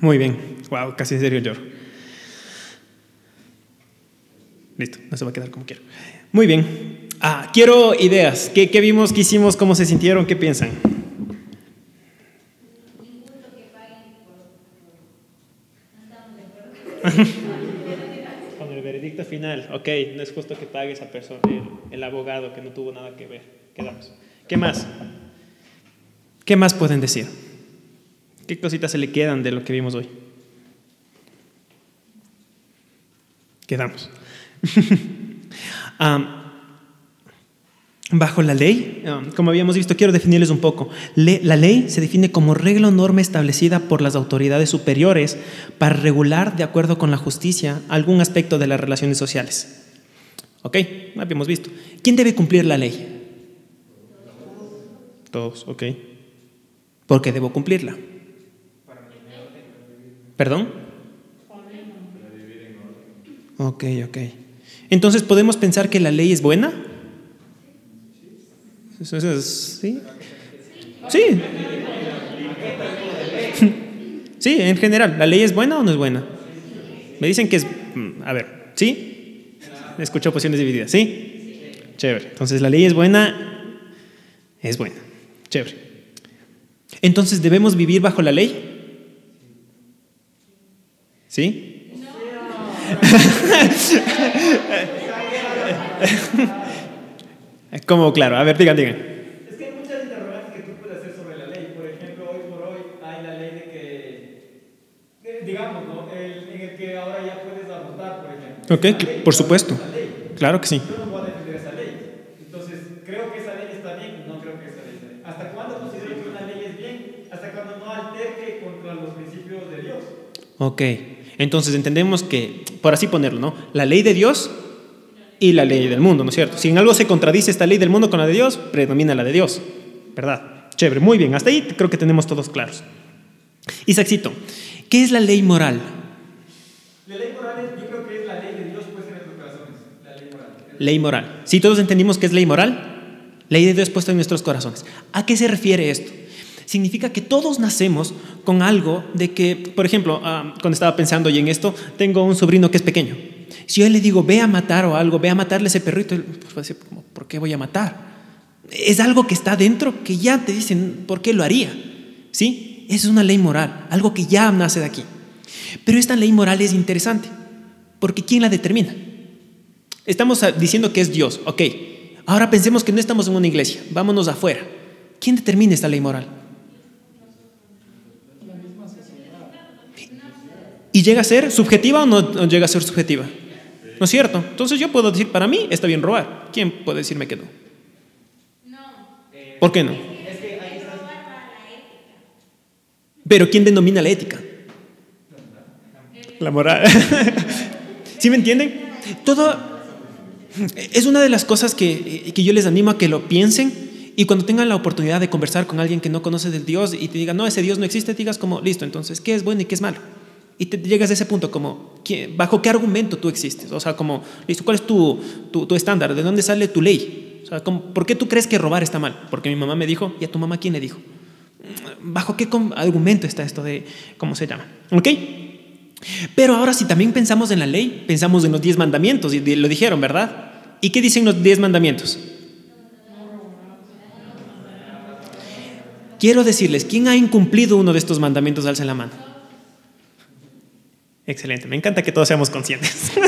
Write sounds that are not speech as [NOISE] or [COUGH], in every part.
Muy bien. Wow, casi en serio lloro. Listo, no se va a quedar como quiero. Muy bien. Ah, quiero ideas. ¿Qué, qué vimos? ¿Qué hicimos? ¿Cómo se sintieron? ¿Qué piensan? Con el veredicto final, ok, no es justo que pague esa persona, el, el, abogado que no tuvo nada que ver. Quedamos. ¿Qué más? ¿Qué más pueden decir? ¿Qué cositas se le quedan de lo que vimos hoy? Quedamos. [LAUGHS] Bajo la ley, como habíamos visto, quiero definirles un poco. La ley se define como regla o norma establecida por las autoridades superiores para regular, de acuerdo con la justicia, algún aspecto de las relaciones sociales. ¿Ok? Habíamos visto. ¿Quién debe cumplir la ley? Todos, ¿ok? ¿Por qué debo cumplirla? ¿Perdón? Ok, ok. Entonces, ¿podemos pensar que la ley es buena? ¿Sí? Sí. [LAUGHS] Sí, en general. ¿La ley es buena o no es buena? Me dicen que es... mm, A ver, ¿sí? Escucho posiciones divididas. ¿Sí? Chévere. Entonces, ¿la ley es buena? Es buena. Chévere. Entonces, ¿debemos vivir bajo la ley? ¿Sí? [LAUGHS] Como claro, a ver, digan, digan. Es que hay muchas interrogantes que tú puedes hacer sobre la ley. Por ejemplo, hoy por hoy hay la ley de que, de- digamos, ¿no? El- en el que ahora ya puedes abortar, por ejemplo. Ok, que- ley, por supuesto. Claro que sí. Yo no voy a defender esa ley. Entonces, ¿creo que esa ley está bien? No creo que esa ley está bien. ¿Hasta cuándo considero que una ley es bien? Hasta cuando no alterque contra los principios de Dios. Ok, entonces entendemos que, por así ponerlo, ¿no? La ley de Dios y la ley del mundo, ¿no es cierto? Si en algo se contradice esta ley del mundo con la de Dios, predomina la de Dios, ¿verdad? Chévere, muy bien, hasta ahí creo que tenemos todos claros. Isaacito, ¿qué es la ley moral? La ley moral es, yo creo que es la ley de Dios puesta en nuestros corazones. La ley moral. Ley moral. Si todos entendimos qué es ley moral, ley de Dios puesta en nuestros corazones. ¿A qué se refiere esto? Significa que todos nacemos con algo de que, por ejemplo, ah, cuando estaba pensando y en esto, tengo un sobrino que es pequeño. Si yo le digo, ve a matar o algo, ve a matarle a ese perrito, él pues, va a decir, ¿por qué voy a matar? Es algo que está dentro que ya te dicen, ¿por qué lo haría? ¿Sí? Es una ley moral, algo que ya nace de aquí. Pero esta ley moral es interesante, porque ¿quién la determina? Estamos ah, diciendo que es Dios, ok. Ahora pensemos que no estamos en una iglesia, vámonos afuera. ¿Quién determina esta ley moral? ¿Y llega a ser subjetiva o no, no llega a ser subjetiva? ¿No es cierto? Entonces yo puedo decir, para mí está bien robar. ¿Quién puede decirme que no? ¿Por qué no? Pero ¿quién denomina la ética? La moral. [LAUGHS] ¿Sí me entienden? Todo es una de las cosas que, que yo les animo a que lo piensen y cuando tengan la oportunidad de conversar con alguien que no conoce del Dios y te diga, no, ese Dios no existe, digas como, listo, entonces, ¿qué es bueno y qué es malo? Y te llegas a ese punto como, ¿qué- ¿bajo qué argumento tú existes? O sea, como, listo, ¿cuál es tu, tu, tu estándar? ¿De dónde sale tu ley? O sea, como, ¿por qué tú crees que robar está mal? Porque mi mamá me dijo, ¿y a tu mamá quién le dijo? ¿Bajo qué argumento está esto de, cómo se llama? ¿Ok? Pero ahora si también pensamos en la ley, pensamos en los diez mandamientos, y lo dijeron, ¿verdad? ¿Y qué dicen los diez mandamientos? Quiero decirles, ¿quién ha incumplido uno de estos mandamientos? Alza la mano. Excelente, me encanta que todos seamos conscientes. [LAUGHS]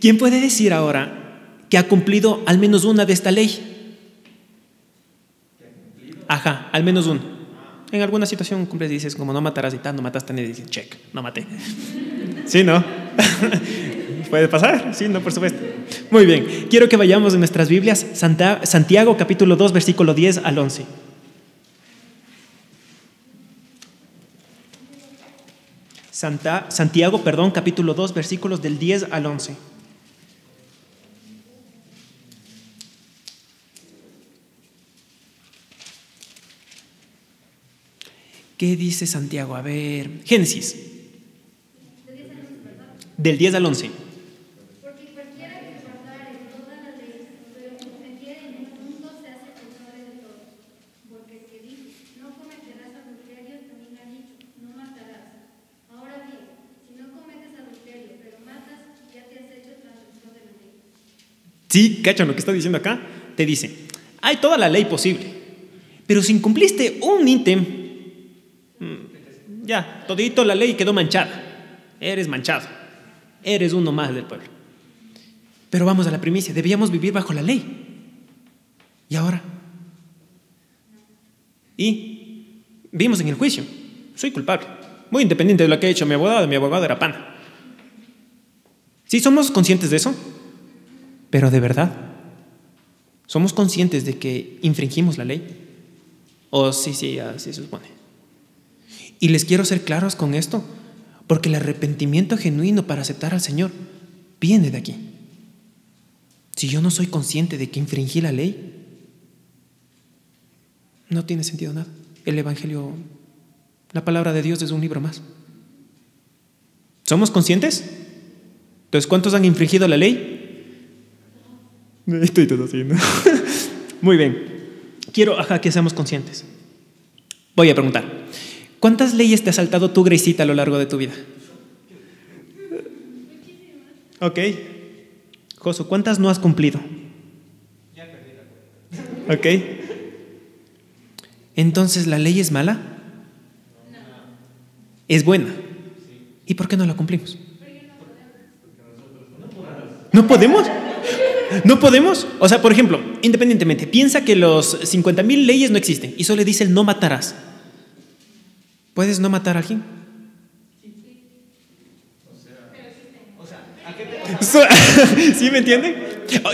¿Quién puede decir ahora que ha cumplido al menos una de esta ley? Ajá, al menos uno. En alguna situación cumples y dices, como no matarás y tal, no mataste, y dices, check, no maté. Sí, ¿no? [LAUGHS] Puede pasar, sí, no, por supuesto. Muy bien, quiero que vayamos en nuestras Biblias, Santiago capítulo 2, versículo 10 al 11. Santa, Santiago, perdón, capítulo 2, versículos del 10 al 11. ¿Qué dice Santiago? A ver, Génesis. Del 10 al 11. Porque cualquiera que guardare toda la ley, pero cometiere en un punto se hace culpable de todo. Sí, cachan lo que está diciendo acá. Te dice, hay toda la ley posible, pero si incumpliste un ítem, mm, ya, todito la ley quedó manchada. Eres manchado. Eres uno más del pueblo. Pero vamos a la primicia, debíamos vivir bajo la ley. ¿Y ahora? Y vimos en el juicio, soy culpable, muy independiente de lo que ha hecho mi abogado, mi abogado era pana. Sí, somos conscientes de eso, pero de verdad, ¿somos conscientes de que infringimos la ley? O sí, sí, así se supone. Y les quiero ser claros con esto, porque el arrepentimiento genuino para aceptar al Señor viene de aquí. Si yo no soy consciente de que infringí la ley, no tiene sentido nada. El Evangelio, la palabra de Dios es un libro más. ¿Somos conscientes? Entonces, ¿cuántos han infringido la ley? Estoy todo haciendo. Muy bien. Quiero que seamos conscientes. Voy a preguntar. ¿Cuántas leyes te ha saltado tu Grecita a lo largo de tu vida? Ok. Josu, ¿cuántas no has cumplido? Ok. Entonces, ¿la ley es mala? Es buena. ¿Y por qué no la cumplimos? ¿No podemos? ¿No podemos? O sea, por ejemplo, independientemente, piensa que los 50.000 leyes no existen y solo dice el no matarás. ¿Puedes no matar a alguien? ¿Sí [LAUGHS] me entienden?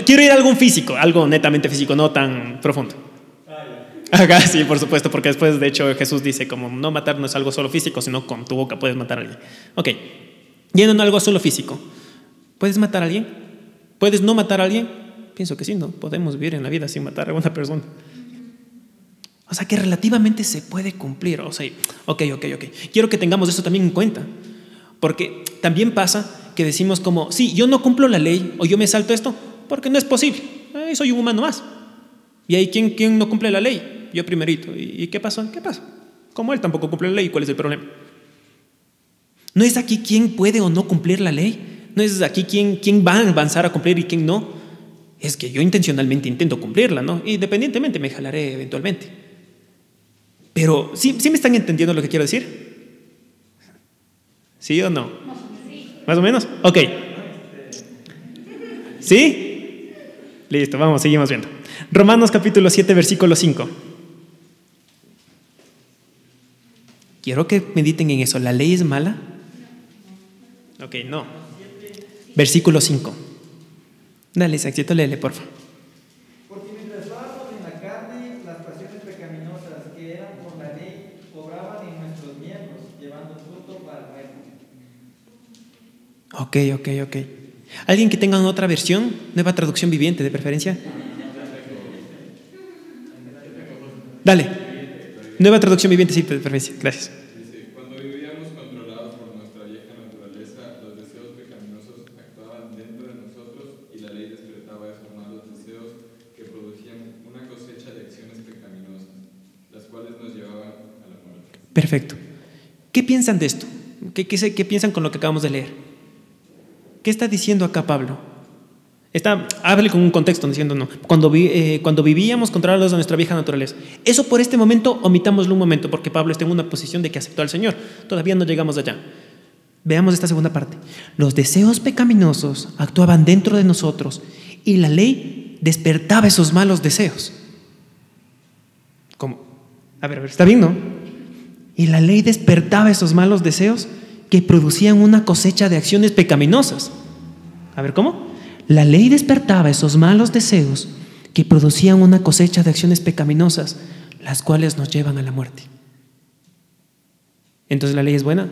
Quiero ir a algún físico, algo netamente físico, no tan profundo. Acá sí, por supuesto, porque después, de hecho, Jesús dice como no matar no es algo solo físico, sino con tu boca puedes matar a alguien. Ok, yendo a algo solo físico, ¿puedes matar a alguien? ¿Puedes no matar a alguien? Pienso que sí, no, podemos vivir en la vida sin matar a una persona. O sea que relativamente se puede cumplir. O sea, ok, ok, ok. Quiero que tengamos eso también en cuenta. Porque también pasa que decimos como, sí, yo no cumplo la ley o yo me salto esto porque no es posible. Soy un humano más. Y ahí, ¿quién, ¿quién no cumple la ley? yo primerito. ¿Y, qué pasa? ¿Qué pasa? Como él tampoco cumple la ley, ¿cuál es el problema? No es aquí quién puede o no cumplir la ley. No es aquí quién, quién va a avanzar a cumplir y quién no. Es que yo intencionalmente intento cumplirla, ¿no? Independientemente me jalaré eventualmente. Pero, ¿sí, ¿sí me están entendiendo lo que quiero decir? ¿Sí o no? ¿Más o menos? Ok. ¿Sí? Listo, vamos, seguimos viendo. Romanos capítulo 7, versículo 5. Quiero que mediten en eso. ¿La ley es mala? Ok, no. Versículo 5. Dale, Saxito, léele, por favor. Porque mientras estábamos en la carne, las pasiones pecaminosas que eran por la ley obraban en nuestros miembros, llevando fruto para muerte. Ok, ok, ok. ¿Alguien que tenga otra versión? Nueva traducción viviente, de preferencia. Dale. Nueva traducción viviente, sí, preferencia. Gracias. Dice, cuando vivíamos controlados por nuestra vieja naturaleza, los deseos pecaminosos actuaban dentro de nosotros y la ley despertaba esos malos deseos que producían una cosecha de acciones pecaminosas, las cuales nos llevaban a la muerte. Perfecto. ¿Qué piensan de esto? ¿Qué, qué, qué piensan con lo que acabamos de leer? ¿Qué está diciendo acá Pablo? Está, hable con un contexto diciendo no. Cuando, eh, cuando vivíamos controlados de nuestra vieja naturaleza. Eso por este momento, omitámoslo un momento, porque Pablo está en una posición de que aceptó al Señor. Todavía no llegamos allá. Veamos esta segunda parte. Los deseos pecaminosos actuaban dentro de nosotros y la ley despertaba esos malos deseos. ¿Cómo? A ver, a ver, ¿está bien, no? Y la ley despertaba esos malos deseos que producían una cosecha de acciones pecaminosas. A ver, ¿cómo? La ley despertaba esos malos deseos que producían una cosecha de acciones pecaminosas, las cuales nos llevan a la muerte. Entonces, ¿la ley es buena?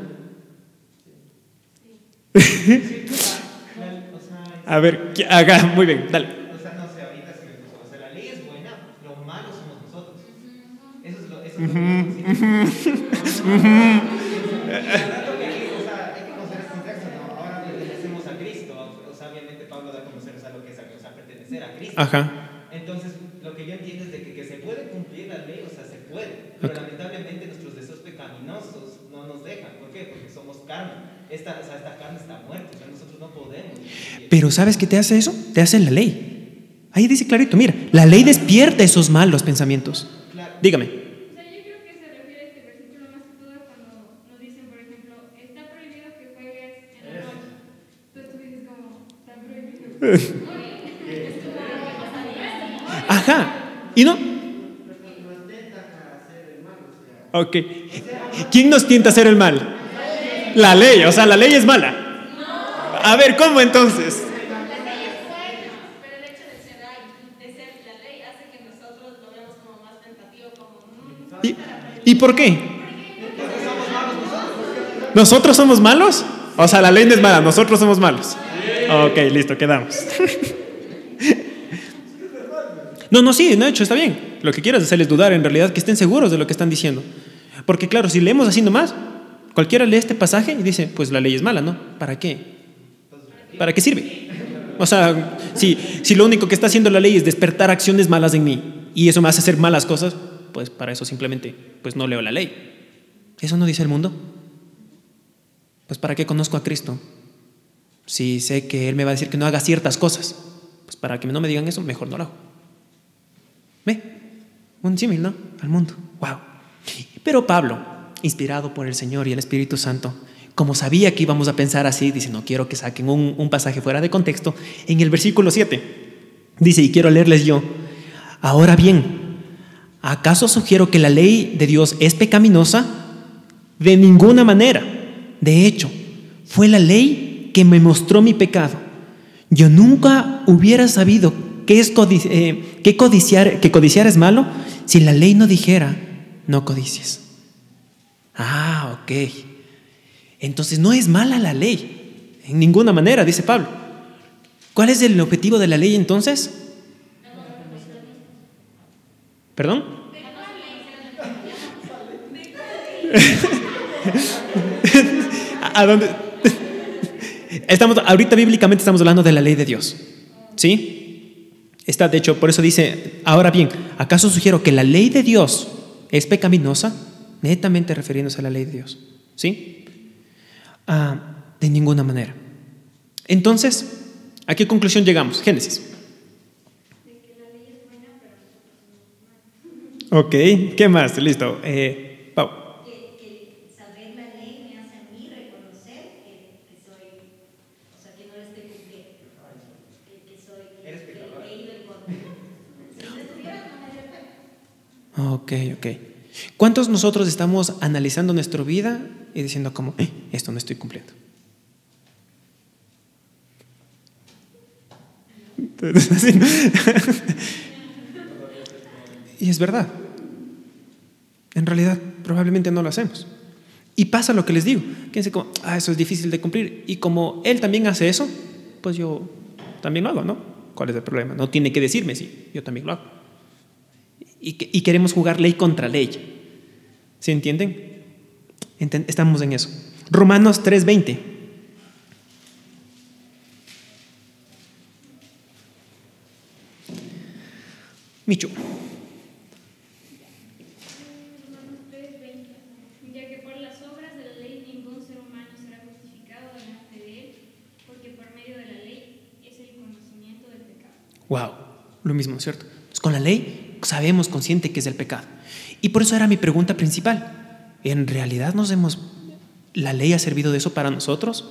[LAUGHS] a ver, haga, muy bien, dale. Ajá. Entonces, lo que yo entiendo es de que, que se puede cumplir la ley, o sea, se puede. Pero lamentablemente nuestros deseos pecaminosos no nos dejan. ¿Por qué? Porque somos carne. Esta, o sea, esta carne está muerta, o sea, nosotros no podemos. Pero ¿sabes qué te hace eso? Te hace la ley. Ahí dice clarito, mira, la ley despierta esos malos pensamientos. Dígame. Ajá. ¿Y no? Ok. ¿Quién nos tienta a hacer el mal? La ley, o sea, la ley es mala. A ver, ¿cómo entonces? La ley es buena, pero el hecho de ser, ay, de ser la ley hace que nosotros lo veamos como más tentativo, como ¿Y, ¿y por qué? ¿Nosotros somos malos? O sea, la ley no es mala, nosotros somos malos. Ok, listo, quedamos. No, no, sí, no, hecho, está bien. Lo que quiero es hacerles dudar, en realidad, que estén seguros de lo que están diciendo. Porque claro, si leemos así nomás, cualquiera lee este pasaje y dice, pues la ley es mala, ¿no? ¿Para qué? ¿Para qué sirve? O sea, si, si lo único que está haciendo la ley es despertar acciones malas en mí y eso me hace hacer malas cosas, pues para eso simplemente, pues no leo la ley. ¿Eso no dice el mundo? Pues ¿para qué conozco a Cristo? Si sé que Él me va a decir que no haga ciertas cosas, pues para que no me digan eso, mejor no lo hago. ¿Ve? Un símil, ¿no? Al mundo. ¡Wow! Pero Pablo, inspirado por el Señor y el Espíritu Santo, como sabía que íbamos a pensar así, dice, no quiero que saquen un, pasaje fuera de contexto, en el versículo 7 dice, y quiero leerles yo, ahora bien, ¿acaso sugiero que la ley de Dios es pecaminosa? De ninguna manera. De hecho, fue la ley que me mostró mi pecado. Yo nunca hubiera sabido que, es codici eh, que, codiciar, que codiciar es malo si la ley no dijera, no codicies. Ah, ok. Entonces no es mala la ley, en ninguna manera, dice Pablo. ¿Cuál es el objetivo de la ley entonces? ¿Perdón? [LAUGHS] ¿A dónde? Estamos, ahorita bíblicamente estamos hablando de la ley de Dios. ¿Sí? Está, de hecho, por eso dice, ahora bien, ¿acaso sugiero que la ley de Dios es pecaminosa? Netamente refiriéndose a la ley de Dios. ¿Sí? Ah, de ninguna manera. Entonces, ¿a qué conclusión llegamos? Génesis. Ok, ¿qué más? Listo. Eh, Pau. que, que saber la ley me hace a mí reconocer que, que soy, o sea, que no la estoy cumpliendo, que, que soy, que, que he ido en contra. Si no estuviera, no me daría pena. Ok, ok. ¿Cuántos nosotros estamos analizando nuestra vida y diciendo como, "Eh, esto no estoy cumpliendo? [LAUGHS] y es verdad. En realidad, probablemente no lo hacemos. Y pasa lo que les digo. Quédense como, ah, eso es difícil de cumplir. Y como él también hace eso, pues yo también lo hago, ¿no? ¿Cuál es el problema? No tiene que decirme si yo también lo hago. Y, que- y queremos jugar ley contra ley. ¿Se entienden? Enten- estamos en eso. Romanos 3:20. Micho. Romanos 3:20. Ya que por las obras de la ley ningún ser humano será justificado delante de él, porque por medio de la ley es el conocimiento del pecado. Wow, lo mismo, ¿cierto? Entonces, con la ley sabemos consciente que es el pecado. Y por eso era mi pregunta principal. ¿En realidad nos hemos la ley ha servido de eso para nosotros?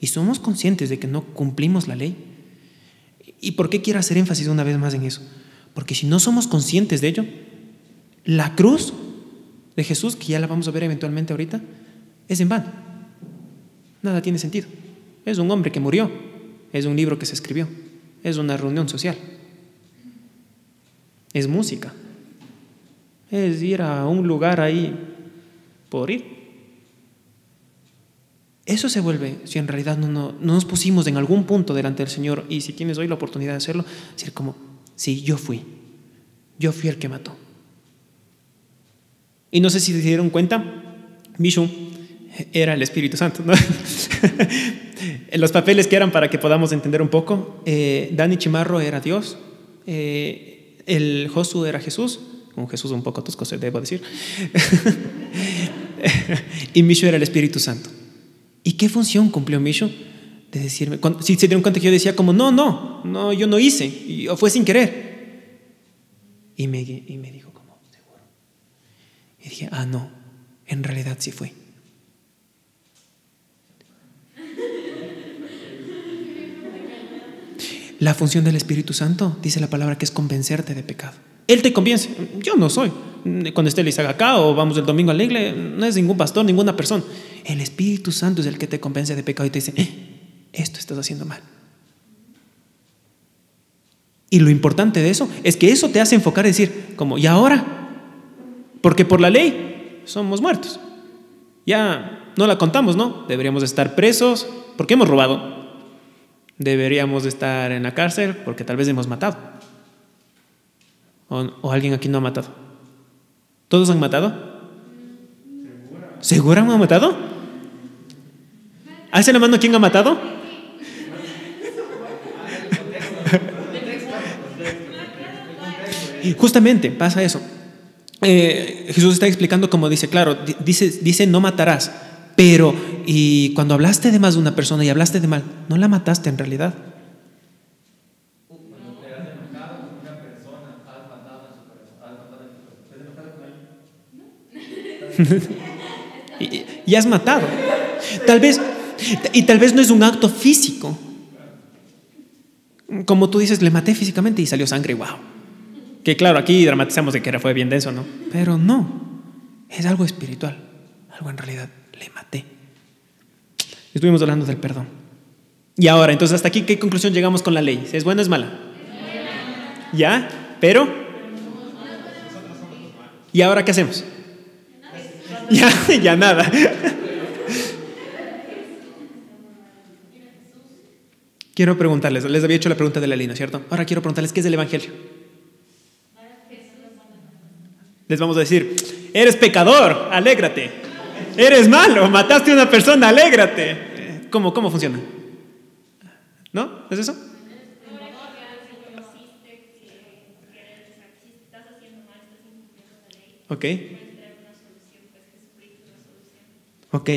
¿Y somos conscientes de que no cumplimos la ley? ¿Y por qué quiero hacer énfasis una vez más en eso? Porque si no somos conscientes de ello, la cruz de Jesús, que ya la vamos a ver eventualmente ahorita, es en vano. Nada tiene sentido. Es un hombre que murió, es un libro que se escribió, es una reunión social, es música, es ir a un lugar ahí por ir. Eso se vuelve, si en realidad no, no, no nos pusimos en algún punto delante del Señor y si tienes hoy la oportunidad de hacerlo, decir como, sí, yo fui, yo fui el que mató. Y no sé si se dieron cuenta, Mishu era el Espíritu Santo. en [LAUGHS] los papeles que eran para que podamos entender un poco, eh, Dani Chimarro era Dios, eh, el Josu era Jesús, un Jesús un poco tosco, se debo decir, [LAUGHS] y Mishu era el Espíritu Santo. ¿Y qué función cumplió Mishu? de decirme, cuando, si se dieron cuenta que yo decía como, no, no, no, yo no hice, y, fue sin querer. Y me, y me dijo como, seguro. Y dije, ah, no, en realidad sí fue. La función del Espíritu Santo, dice la palabra, que es convencerte de pecado. Él te convence. Yo no soy. Cuando esté Lizaga acá o vamos el domingo a la iglesia, no es ningún pastor, ninguna persona. El Espíritu Santo es el que te convence de pecado y te dice, eh, esto estás haciendo mal. Y lo importante de eso es que eso te hace enfocar y decir, como, ¿y ahora? Porque por la ley somos muertos. Ya no la contamos, ¿no? Deberíamos estar presos porque hemos robado. Deberíamos estar en la cárcel porque tal vez hemos matado. ¿O, alguien aquí no ha matado? ¿Todos han matado? ¿Segura han matado? ¿Hace la mano quién ha matado? [LAUGHS] Justamente pasa eso. Eh, Jesús está explicando como dice, claro, dice, dice no matarás, pero, y cuando hablaste de más de una persona y hablaste de mal, no la mataste en realidad. y, [LAUGHS] y, has matado. Tal vez, y tal vez no es un acto físico. Como tú dices, le maté físicamente y salió sangre, wow. Que claro, aquí dramatizamos de que era, fue bien denso, ¿no? Pero no, es algo espiritual, algo en realidad le maté. Estuvimos hablando del perdón. Y ahora, entonces, ¿hasta aquí qué conclusión llegamos con la ley? ¿Es buena o es mala? ¿Ya? ¿Pero? ¿Y ahora qué hacemos? Ya, [LAUGHS] ya nada. Quiero preguntarles, les había hecho la pregunta de la ley, ¿no cierto? Ahora quiero preguntarles, ¿qué es el Evangelio? Les vamos a decir, eres pecador, alégrate. Eres malo, mataste a una persona, alégrate. ¿Cómo, cómo funciona? ¿No? ¿Es eso? Ok. Ok.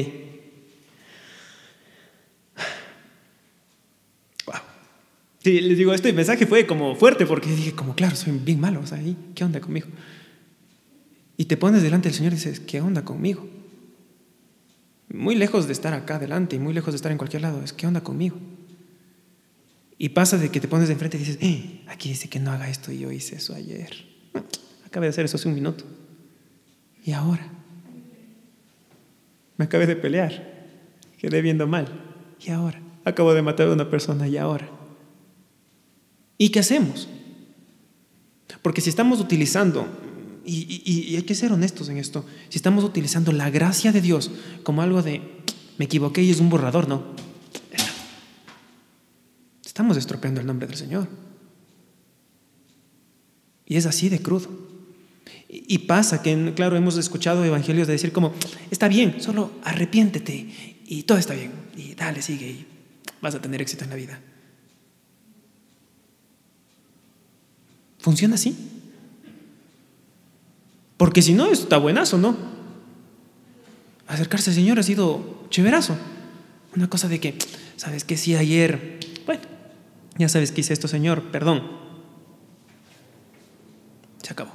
Wow. Sí, les digo, este mensaje fue como fuerte porque dije, como, claro, soy bien malo, o sea, ¿qué onda conmigo? Y te pones delante del Señor y dices, ¿qué onda conmigo? Muy lejos de estar acá adelante y muy lejos de estar en cualquier lado, es ¿qué onda conmigo? Y pasa de que te pones de enfrente y dices, eh, aquí dice que no haga esto y yo hice eso ayer. Acabé de hacer eso hace un minuto. ¿Y ahora? Me acabé de pelear. Quedé viendo mal. ¿Y ahora? Acabo de matar a una persona. ¿Y ahora? ¿Y qué hacemos? Porque si estamos utilizando y, hay que ser honestos en esto. Si estamos utilizando la gracia de Dios como algo de, me equivoqué y es un borrador, no. Estamos estropeando el nombre del Señor. Y es así de crudo. Y pasa que, claro, hemos escuchado evangelios de decir como, está bien, solo arrepiéntete y todo está bien. Y dale, sigue y vas a tener éxito en la vida. ¿Funciona así? Porque si no, está buenazo, ¿no? Acercarse al Señor ha sido chéverazo. Una cosa de que, ¿sabes qué? Si ayer, bueno, ya sabes que hice esto, Señor, perdón. Se acabó.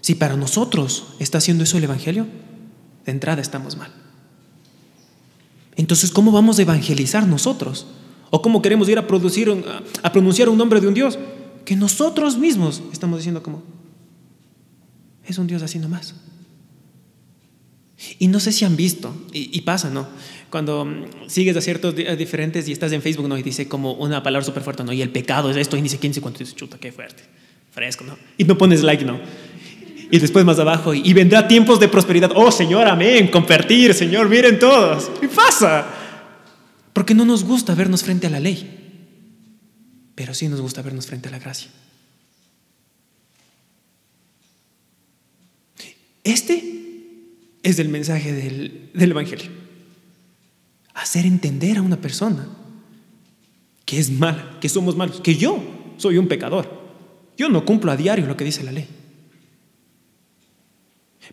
Si para nosotros está haciendo eso el Evangelio, de entrada estamos mal. Entonces, ¿cómo vamos a evangelizar nosotros? ¿O cómo queremos ir a, producir, a pronunciar un nombre de un Dios que nosotros mismos estamos diciendo como, es un Dios así nomás. Y no sé si han visto, y, pasa, ¿no? Cuando mm, sigues a ciertos diferentes y estás en Facebook, ¿no? Y dice como una palabra súper fuerte, ¿no? Y el pecado es esto, y dice quién dice cuánto, dice, chuta, qué fuerte, fresco, ¿no? Y no pones like, ¿no? Y después más abajo, y, vendrá tiempos de prosperidad. Oh, Señor, amén, compartir, Señor, miren todos. ¿Qué pasa? Porque no nos gusta vernos frente a la ley, pero sí nos gusta vernos frente a la gracia. Este es el mensaje del, Evangelio. Hacer entender a una persona que es mala, que somos malos, que yo soy un pecador. Yo no cumplo a diario lo que dice la ley.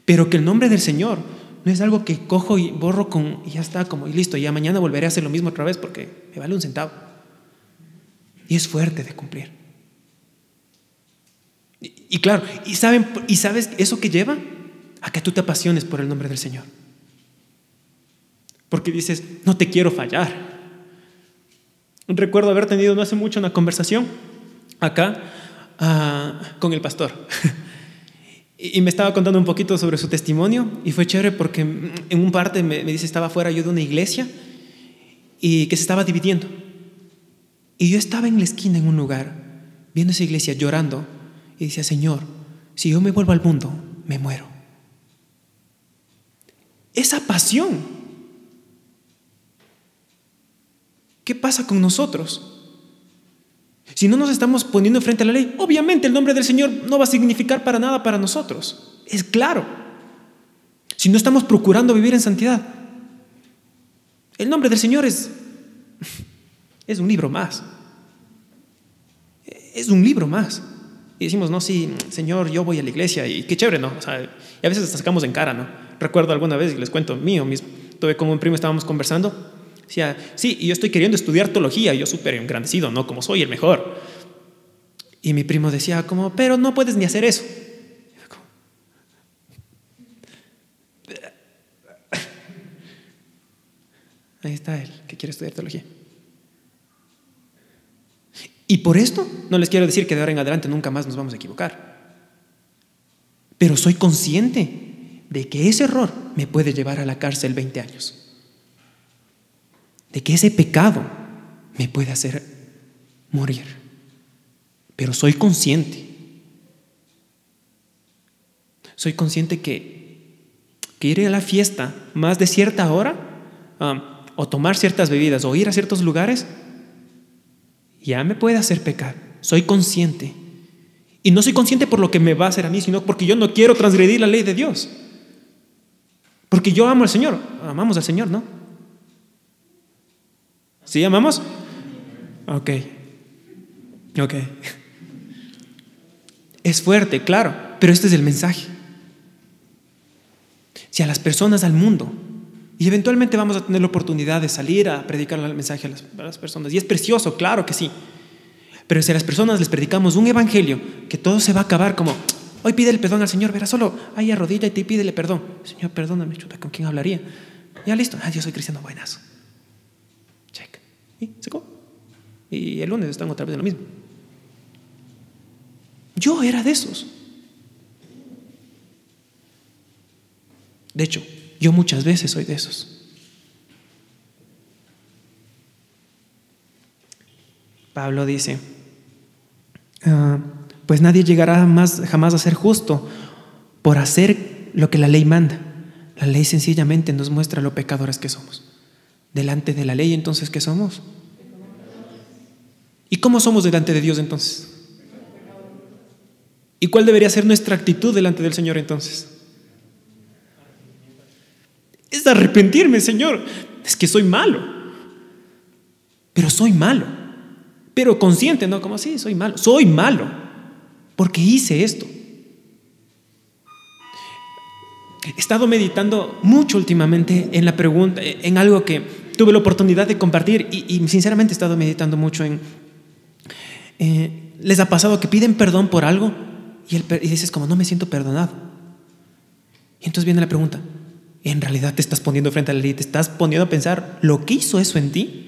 Pero que el nombre del Señor no es algo que cojo y borro con y ya está como y listo, ya mañana volveré a hacer lo mismo otra vez porque me vale un centavo. Y es fuerte de cumplir. Y, y claro, y saben y sabes eso que lleva a que tú te apasiones por el nombre del Señor. Porque dices, no te quiero fallar. Recuerdo haber tenido no hace mucho una conversación acá ah, con el pastor. [LAUGHS] Y me estaba contando un poquito sobre su testimonio y fue chévere porque en un parte me, dice estaba fuera yo de una iglesia y que se estaba dividiendo. Y yo estaba en la esquina en un lugar viendo esa iglesia llorando y decía, Señor, si yo me vuelvo al mundo, me muero. Esa pasión. ¿Qué pasa con nosotros? Si no nos estamos poniendo frente a la ley, obviamente el nombre del Señor no va a significar para nada para nosotros. Es claro. Si no estamos procurando vivir en santidad, el nombre del Señor es, [LAUGHS] es un libro más. Es un libro más. Y decimos, no, sí, Señor, yo voy a la iglesia y qué chévere, ¿no? O sea, y a veces hasta sacamos en cara, ¿no? Recuerdo alguna vez, y les cuento mío mismo, tuve como un primo, estábamos conversando Decía, sí, y yo estoy queriendo estudiar teología, yo súper engrandecido, ¿no? Como soy el mejor. Y mi primo decía, como, pero no puedes ni hacer eso. Ahí está él, que quiere estudiar teología. Y por esto no les quiero decir que de ahora en adelante nunca más nos vamos a equivocar. Pero soy consciente de que ese error me puede llevar a la cárcel 20 años de que ese pecado me puede hacer morir. Pero soy consciente. Soy consciente que, que ir a la fiesta más de cierta hora, um, o tomar ciertas bebidas, o ir a ciertos lugares, ya me puede hacer pecar. Soy consciente. Y no soy consciente por lo que me va a hacer a mí, sino porque yo no quiero transgredir la ley de Dios. Porque yo amo al Señor, amamos al Señor, ¿no? ¿Sí llamamos? Ok. Ok. Es fuerte, claro, pero este es el mensaje. Si a las personas, al mundo, y eventualmente vamos a tener la oportunidad de salir a predicar el mensaje a las, a las, personas, y es precioso, claro que sí, pero si a las personas les predicamos un evangelio, que todo se va a acabar como, hoy pídele perdón al Señor, verás, solo ahí arrodilla y te pídele perdón. Señor, perdóname, chuta, ¿con quién hablaría? Ya listo, ah, yo soy cristiano buenazo. Y se Y el lunes están otra vez en lo mismo. Yo era de esos. De hecho, yo muchas veces soy de esos. Pablo dice, ah, pues nadie llegará más, jamás a ser justo por hacer lo que la ley manda. La ley sencillamente nos muestra lo pecadores que somos delante de la ley, entonces, ¿qué somos? ¿Y cómo somos delante de Dios entonces? ¿Y cuál debería ser nuestra actitud delante del Señor entonces? Es arrepentirme, Señor. Es que soy malo. Pero soy malo. Pero consciente, ¿no? Como así, soy malo. Soy malo. Porque hice esto. He estado meditando mucho últimamente en la pregunta, en algo que tuve la oportunidad de compartir y, sinceramente he estado meditando mucho en, eh, ¿les ha pasado que piden perdón por algo y, el, y dices como no me siento perdonado? Y entonces viene la pregunta, ¿en realidad te estás poniendo frente a la ley, te estás poniendo a pensar lo que hizo eso en ti?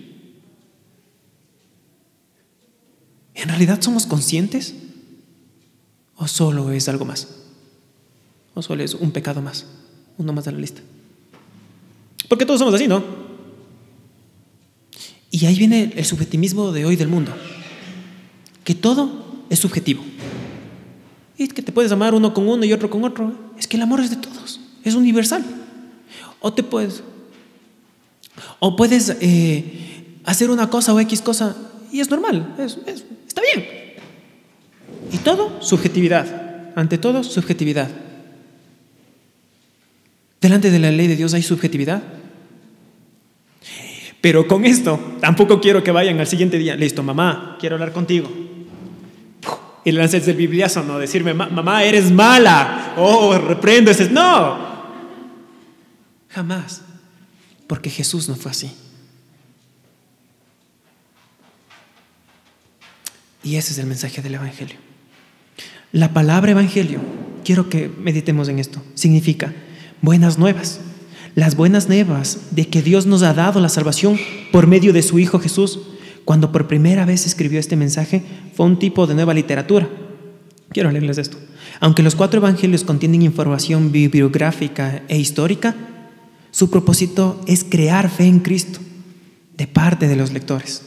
¿En realidad somos conscientes? ¿O solo es algo más? ¿O solo es un pecado más? Uno más de la lista. Porque todos somos así, ¿no? Y ahí viene el subjetivismo de hoy del mundo. Que todo es subjetivo. Y es que te puedes amar uno con uno y otro con otro. Es que el amor es de todos, es universal. O te puedes, o puedes eh, hacer una cosa o X cosa y es normal, está bien. Y todo, subjetividad. Ante todo, subjetividad. Delante de la ley de Dios hay subjetividad. Pero con esto, tampoco quiero que vayan al siguiente día. Listo, mamá, quiero hablar contigo. Y le lances el bibliazo, no decirme, mamá, eres mala. Oh, reprendo ese. No. Jamás. Porque Jesús no fue así. Y ese es el mensaje del Evangelio. La palabra Evangelio, quiero que meditemos en esto, significa buenas nuevas. Las buenas nuevas de que Dios nos ha dado la salvación por medio de su Hijo Jesús. Cuando por primera vez escribió este mensaje, fue un tipo de nueva literatura. Quiero leerles esto. Aunque los cuatro evangelios contienen información bibliográfica e histórica, su propósito es crear fe en Cristo de parte de los lectores,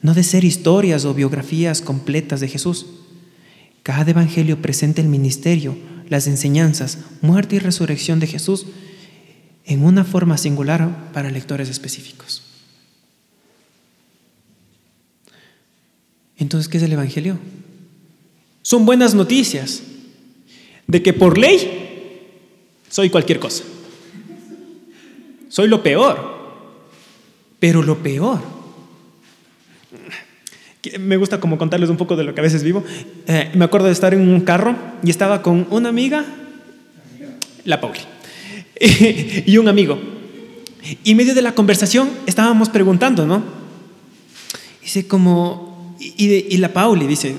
no de ser historias o biografías completas de Jesús. Cada evangelio presenta el ministerio, las enseñanzas, muerte y resurrección de Jesús en una forma singular para lectores específicos. Entonces, ¿qué es el Evangelio? Son buenas noticias de que por ley soy cualquier cosa. Soy lo peor. Pero lo peor. Me gusta como contarles un poco de lo que a veces vivo. Eh, me acuerdo de estar en un carro y estaba con una amiga, la Pauli, [LAUGHS] y un amigo. Y en medio de la conversación estábamos preguntando, ¿no? Dice como, y, la Pauli dice,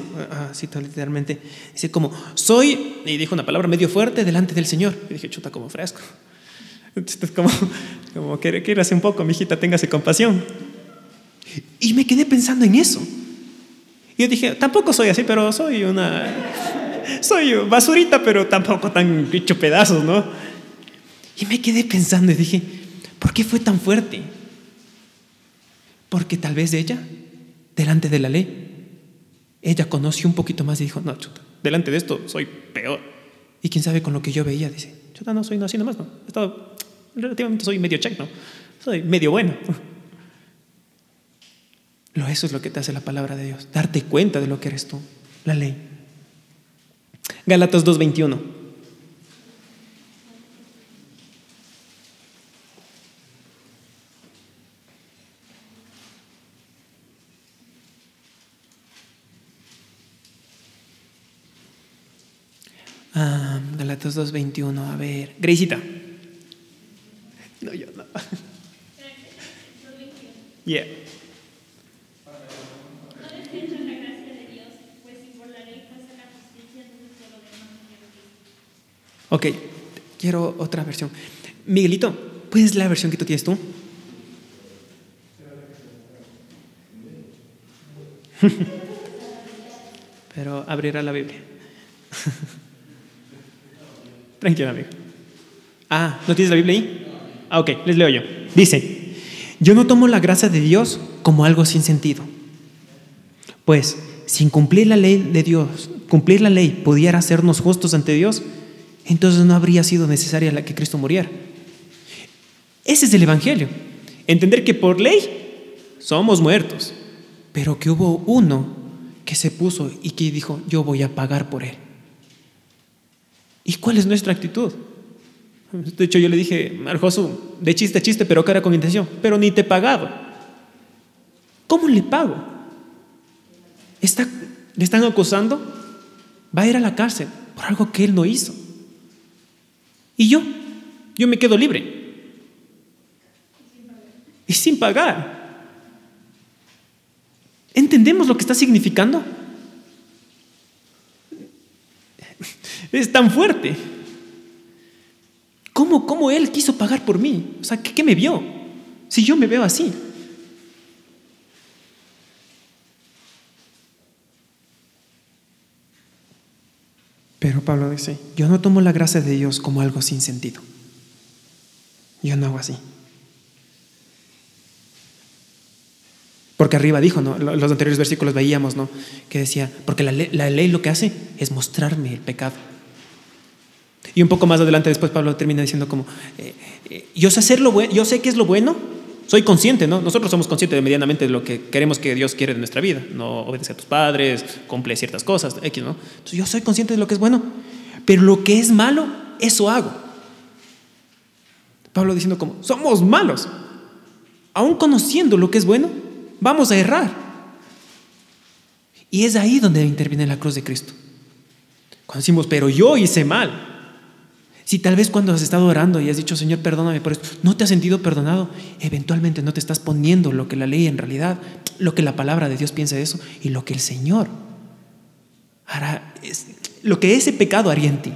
así ah, literalmente, dice como, soy, y dijo una palabra medio fuerte delante del Señor. Y dije, chuta, como fresco. [LAUGHS] Entonces, como, como que hacer un poco, mi hijita, téngase compasión. Y me quedé pensando en eso. Y yo dije, tampoco soy así, pero soy una, soy basurita, pero tampoco tan hecho pedazos, ¿no? Y me quedé pensando y dije, ¿por qué fue tan fuerte? Porque tal vez ella delante de la ley. Ella conoció un poquito más y dijo, no, chuta, delante de esto soy peor. Y quién sabe con lo que yo veía, dice, chuta, no soy no, así nomás, no. Estado, relativamente soy medio check, ¿no? Soy medio bueno. Eso es lo que te hace la palabra de Dios, darte cuenta de lo que eres tú, la ley. Galatas 2.21. Ah, Galatas 2.21, a ver. Greisita. No, yo no. [LAUGHS] Yeah. Ok, quiero otra versión. Miguelito, ¿puedes la versión que tú tienes tú? [LAUGHS] Pero abrirá la Biblia. [LAUGHS] Tranquilo, amigo. Ah, ¿no tienes la Biblia ahí? Ah, ok, les leo yo. Dice, yo no tomo la gracia de Dios como algo sin sentido. Pues, sin cumplir la ley de Dios, cumplir la ley pudiera hacernos justos ante Dios, entonces no habría sido necesaria la que Cristo muriera. Ese es el Evangelio. Entender que por ley somos muertos, pero que hubo uno que se puso y que dijo, yo voy a pagar por él. ¿Y cuál es nuestra actitud? De hecho, yo le dije, Marjosu, de chiste a chiste, pero cara con intención, pero ni te he pagado. ¿Cómo le pago? Está, le están acusando, va a ir a la cárcel por algo que él no hizo. Y yo, yo me quedo libre. Y sin pagar. ¿Entendemos lo que está significando? Es tan fuerte. ¿Cómo, cómo Él quiso pagar por mí? O sea, ¿qué, ¿qué me vio? Si yo me veo así. Pero Pablo dice, yo no tomo la gracia de Dios como algo sin sentido. Yo no hago así. Porque arriba dijo, ¿no? los anteriores versículos veíamos, ¿no? Que decía, porque la ley, lo que hace es mostrarme el pecado. Y un poco más adelante después Pablo termina diciendo como, eh, eh, yo sé hacer lo bueno, yo sé es lo bueno, soy consciente, ¿no? Nosotros somos conscientes de medianamente de lo que queremos que Dios quiere de nuestra vida, no obedece a tus padres, cumple ciertas cosas, X, ¿no? Entonces yo soy consciente de lo que es bueno, pero lo que es malo, eso hago. Pablo diciendo como, somos malos, aún conociendo lo que es bueno, vamos a errar. Y es ahí donde interviene la cruz de Cristo. Cuando decimos, pero yo hice mal. Si tal vez cuando has estado orando y has dicho, Señor, perdóname por esto, no te has sentido perdonado, eventualmente no te estás poniendo lo que la ley en realidad, lo que la palabra de Dios piensa de eso y lo que el Señor hará, es, lo que ese pecado haría en ti.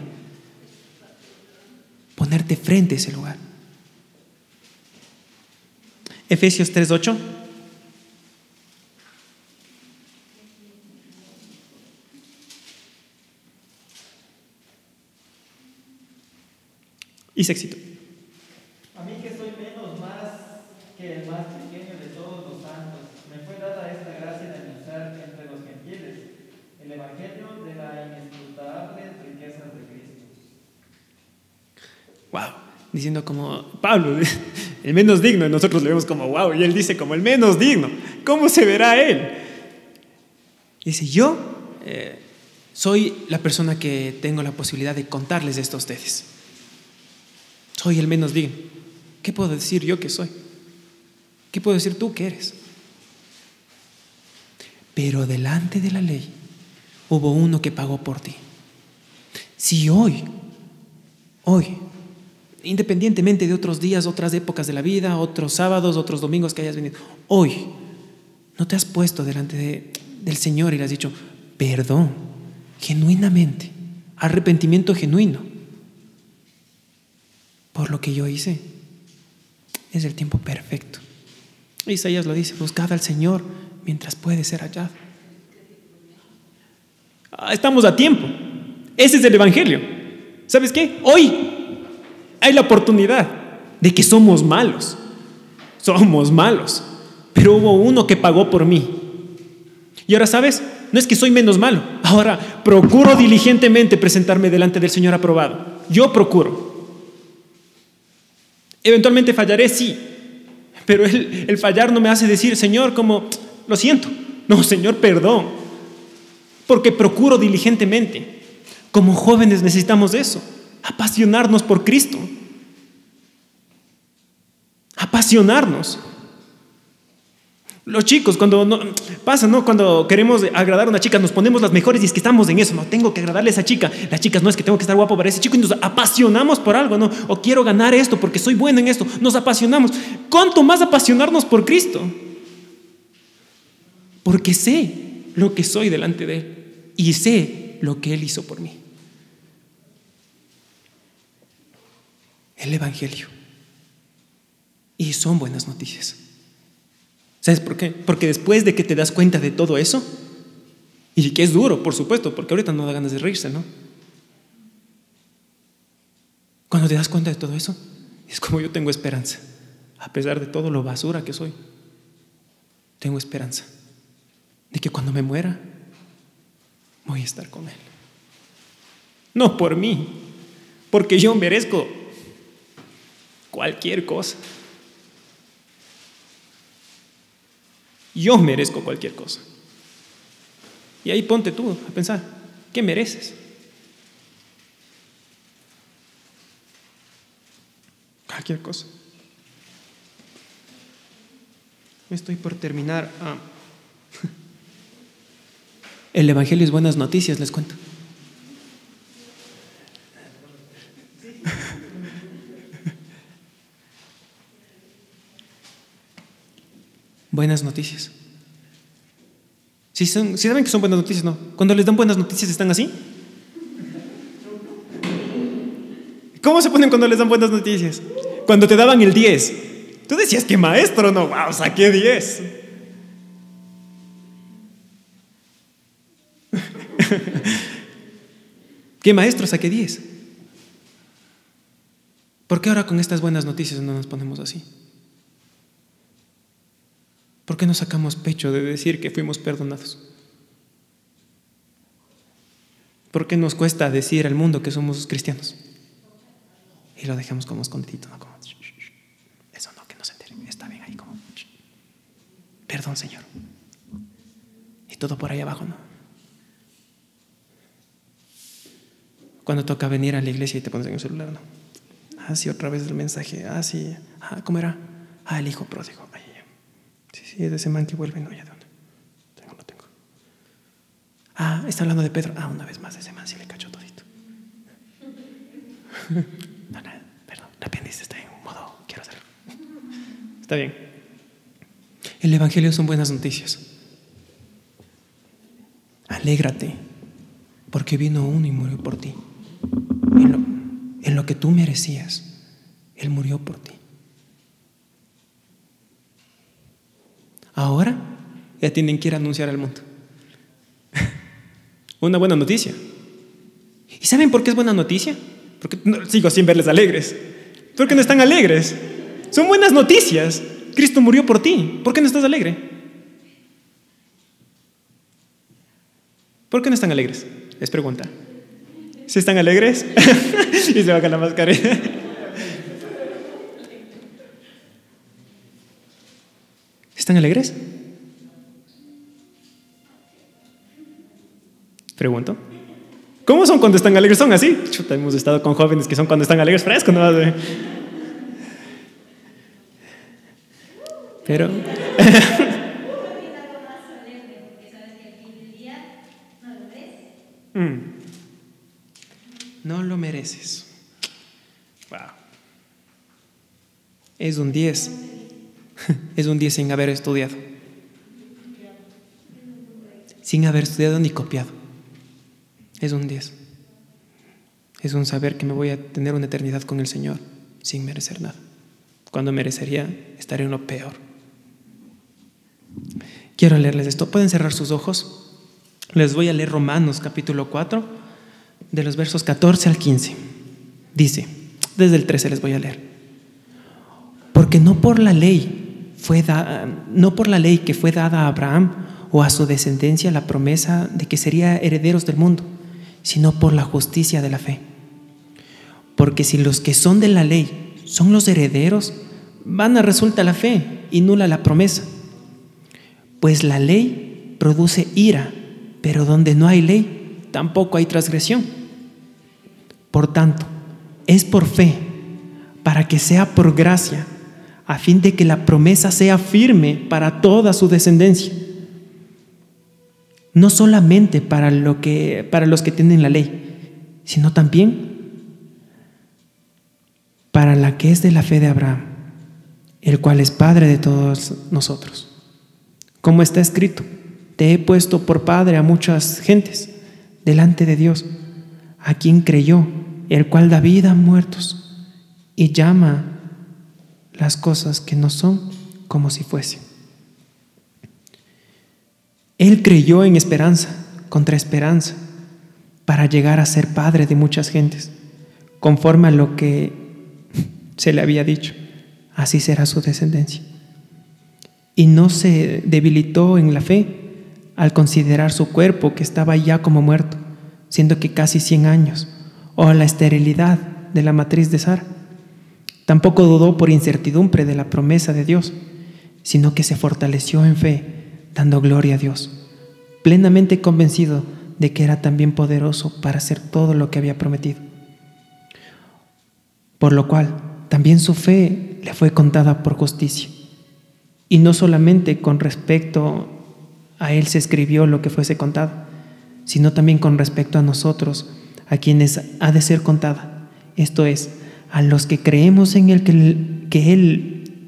Ponerte frente a ese lugar. Efesios 3:8. Y se excitó. A mí que soy menos más que el más pequeño de todos los santos, me fue dada esta gracia de anunciar entre los gentiles el evangelio de la inescrutable riqueza de Cristo. Wow, diciendo como Pablo, [LAUGHS] el menos digno, y nosotros le vemos como wow, y él dice como el menos digno. ¿Cómo se verá él? Dice, yo eh, soy la persona que tengo la posibilidad de contarles esto a ustedes. Soy el menos digno. ¿Qué puedo decir yo que soy? ¿Qué puedo decir tú que eres? Pero delante de la ley hubo uno que pagó por ti. Si hoy, hoy, independientemente de otros días, otras épocas de la vida, otros sábados, otros domingos que hayas venido, hoy no te has puesto delante de, del Señor y le has dicho, perdón, genuinamente, arrepentimiento genuino por lo que yo hice. Es el tiempo perfecto. Isaías lo dice, buscad al Señor mientras puede ser hallado. Ah, estamos a tiempo. Ese es el Evangelio. ¿Sabes qué? Hoy hay la oportunidad de que somos malos. Somos malos. Pero hubo uno que pagó por mí. Y ahora, ¿sabes? No es que soy menos malo. Ahora procuro diligentemente presentarme delante del Señor aprobado. Yo procuro. Eventualmente fallaré, sí, pero el, el, fallar no me hace decir, Señor, como, lo siento. No, Señor, perdón, porque procuro diligentemente. Como jóvenes necesitamos eso, apasionarnos por Cristo. Apasionarnos. Los chicos, cuando no, pasa, ¿no? Cuando queremos agradar a una chica, nos ponemos las mejores y es que estamos en eso, no tengo que agradarle a esa chica. Las chicas no es que tengo que estar guapo para ese chico y nos apasionamos por algo, ¿no? O quiero ganar esto porque soy bueno en esto. Nos apasionamos. ¿Cuánto más apasionarnos por Cristo? Porque sé lo que soy delante de Él y sé lo que Él hizo por mí. El Evangelio. Y son buenas noticias. ¿Sabes por qué? Porque después de que te das cuenta de todo eso, y que es duro, por supuesto, porque ahorita no da ganas de reírse, ¿no? Cuando te das cuenta de todo eso, es como yo tengo esperanza. A pesar de todo lo basura que soy, tengo esperanza de que cuando me muera, voy a estar con Él. No por mí, porque yo merezco cualquier cosa. Yo merezco cualquier cosa. Y ahí ponte tú a pensar, ¿qué mereces? Cualquier cosa. Estoy por terminar. Ah. [LAUGHS] El Evangelio es buenas noticias, les cuento. Buenas noticias. Si, saben que son buenas noticias, no. Cuando les dan buenas noticias, ¿están así? ¿Cómo se ponen cuando les dan buenas noticias? Cuando te daban el 10. Tú decías que maestro, no, wow, saqué 10. [LAUGHS] ¿Qué maestro saqué 10? ¿Por qué ahora con estas buenas noticias no nos ponemos así? ¿Por qué no sacamos pecho de decir que fuimos perdonados? ¿Por qué nos cuesta decir al mundo que somos cristianos? Y lo dejamos como escondidito, ¿no? Como, eso no, que no se entere. Está bien ahí como... Perdón, Señor. Y todo por ahí abajo, ¿no? Cuando toca venir a la iglesia y te pones en el celular, ¿no? Ah, sí, otra vez el mensaje. Ah, sí. Ah, ¿cómo era? Ah, el hijo pródigo. Sí, es de ese man que vuelve, no, ya de dónde. Tengo, no tengo. Ah, está hablando de Pedro. Ah, una vez más, de ese man sí le cachó todito. [LAUGHS] No, no, perdón, la está en modo, quiero hacerlo. Está bien. El Evangelio son buenas noticias. Alégrate, porque vino uno y murió por ti. En lo, en lo que tú merecías, Él murió por ti. Ahora ya tienen que ir a anunciar al mundo. [LAUGHS] Una buena noticia. ¿Y saben por qué es buena noticia? Porque no, sigo sin verles alegres. ¿Por qué no están alegres? Son buenas noticias. Cristo murió por ti. ¿Por qué no estás alegre? ¿Por qué no están alegres? Es pregunta. ¿Si están alegres? [LAUGHS] y se baja la mascarilla. ¿Están alegres? Pregunto. ¿Cómo son cuando están alegres? ¿Son así? Chuta, hemos estado con jóvenes que son cuando están alegres frescos, ¿no? Pero. [LAUGHS] mm. No lo mereces. Wow. Es un 10. [LAUGHS] Es un 10 sin haber estudiado. Sin haber estudiado ni copiado. Es un 10. Es un saber que me voy a tener una eternidad con el Señor sin merecer nada. Cuando merecería estar en lo peor. Quiero leerles esto. Pueden cerrar sus ojos. Les voy a leer Romanos capítulo 4, de los versos 14 al 15. Dice, desde el 13 les voy a leer. Porque no por la ley fue no por la ley que fue dada a Abraham o a su descendencia la promesa de que sería herederos del mundo, sino por la justicia de la fe. Porque si los que son de la ley son los herederos, vana resulta la fe y nula la promesa. Pues la ley produce ira, pero donde no hay ley, tampoco hay transgresión. Por tanto, es por fe, para que sea por gracia, a fin de que la promesa sea firme para toda su descendencia. No solamente para, lo que, para los que tienen la ley, sino también para la que es de la fe de Abraham, el cual es Padre de todos nosotros. Como está escrito, te he puesto por Padre a muchas gentes delante de Dios, a quien creyó, el cual da vida a muertos y llama las cosas que no son como si fuesen. Él creyó en esperanza contra esperanza para llegar a ser padre de muchas gentes, conforme a lo que [LAUGHS] se le había dicho. Así será su descendencia. Y no se debilitó en la fe al considerar su cuerpo que estaba ya como muerto, siendo que casi 100 años, o la esterilidad de la matriz de Sara. Tampoco dudó por incertidumbre de la promesa de Dios, sino que se fortaleció en fe, dando gloria a Dios, plenamente convencido de que era también poderoso para hacer todo lo que había prometido. Por lo cual, también su fe le fue contada por justicia. Y no solamente con respecto a él se escribió lo que fuese contado, sino también con respecto a nosotros, a quienes ha de ser contada. Esto es, a los que creemos en el que, que Él,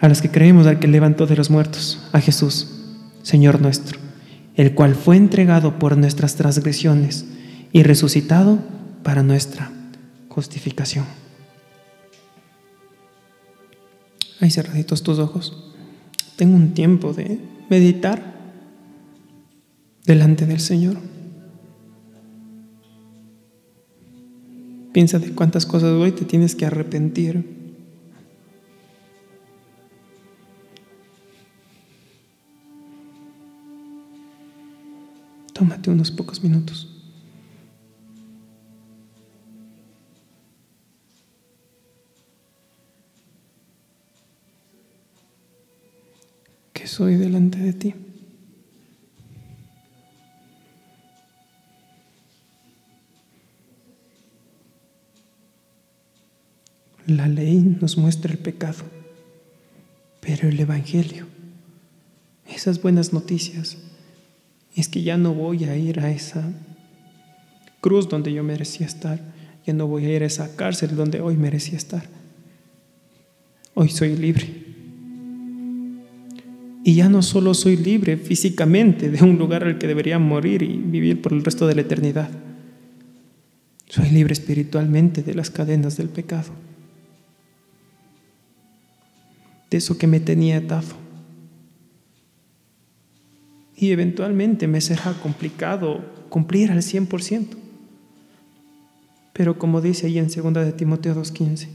a los que creemos al que levantó de los muertos, a Jesús, Señor nuestro, el cual fue entregado por nuestras transgresiones y resucitado para nuestra justificación. Ahí cerraditos tus ojos. Tengo un tiempo de meditar delante del Señor. Piensa de cuántas cosas hoy te tienes que arrepentir. Tómate unos pocos minutos. Que soy delante de ti. La ley nos muestra el pecado, pero el Evangelio, esas buenas noticias, es que ya no voy a ir a esa cruz donde yo merecía estar. Ya no voy a ir a esa cárcel donde hoy merecía estar. Hoy soy libre. Y ya no solo soy libre físicamente de un lugar al que debería morir y vivir por el resto de la eternidad. Soy libre espiritualmente de las cadenas del pecado. De eso que me tenía atado. Y eventualmente me será complicado cumplir al 100%. Pero como dice ahí en 2 de Timoteo 2.15,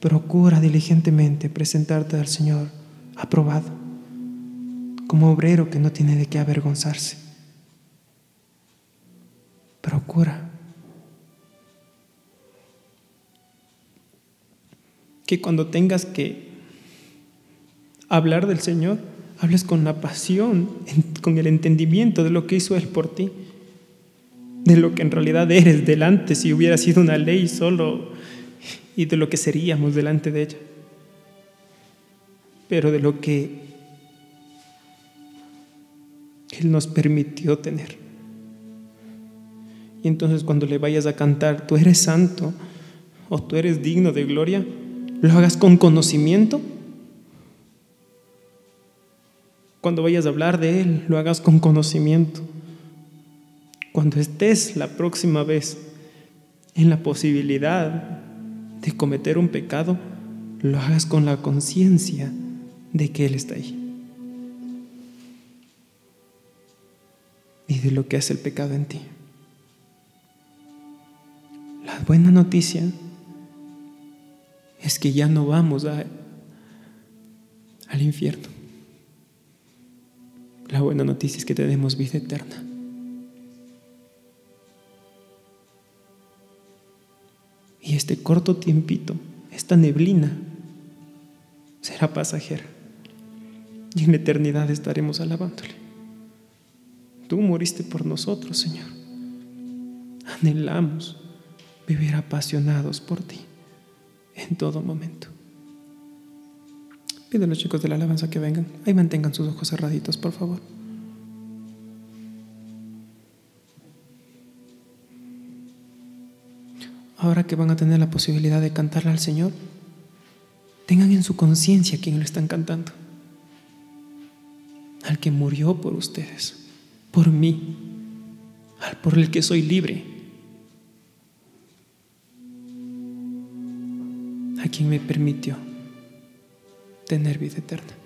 procura diligentemente presentarte al Señor aprobado, como obrero que no tiene de qué avergonzarse. Procura que cuando tengas que hablar del Señor, hables con la pasión, con el entendimiento de lo que hizo Él por ti, de lo que en realidad eres delante si hubiera sido una ley solo y de lo que seríamos delante de ella, pero de lo que Él nos permitió tener. Y entonces cuando le vayas a cantar, tú eres santo o tú eres digno de gloria, lo hagas con conocimiento. Cuando vayas a hablar de Él, lo hagas con conocimiento. Cuando estés la próxima vez en la posibilidad de cometer un pecado, lo hagas con la conciencia de que Él está ahí. Y de lo que hace el pecado en ti. La buena noticia es que ya no vamos al infierno. La buena noticia es que tenemos vida eterna. Y este corto tiempito, esta neblina, será pasajera. Y en la eternidad estaremos alabándole. Tú moriste por nosotros, Señor. Anhelamos vivir apasionados por ti en todo momento. Pido a los chicos de la alabanza que vengan. Ahí mantengan sus ojos cerraditos, por favor. Ahora que van a tener la posibilidad de cantarle al Señor, tengan en su conciencia quién lo están cantando. Al que murió por ustedes, por mí, al por el que soy libre a quien me permitió tener vida eterna.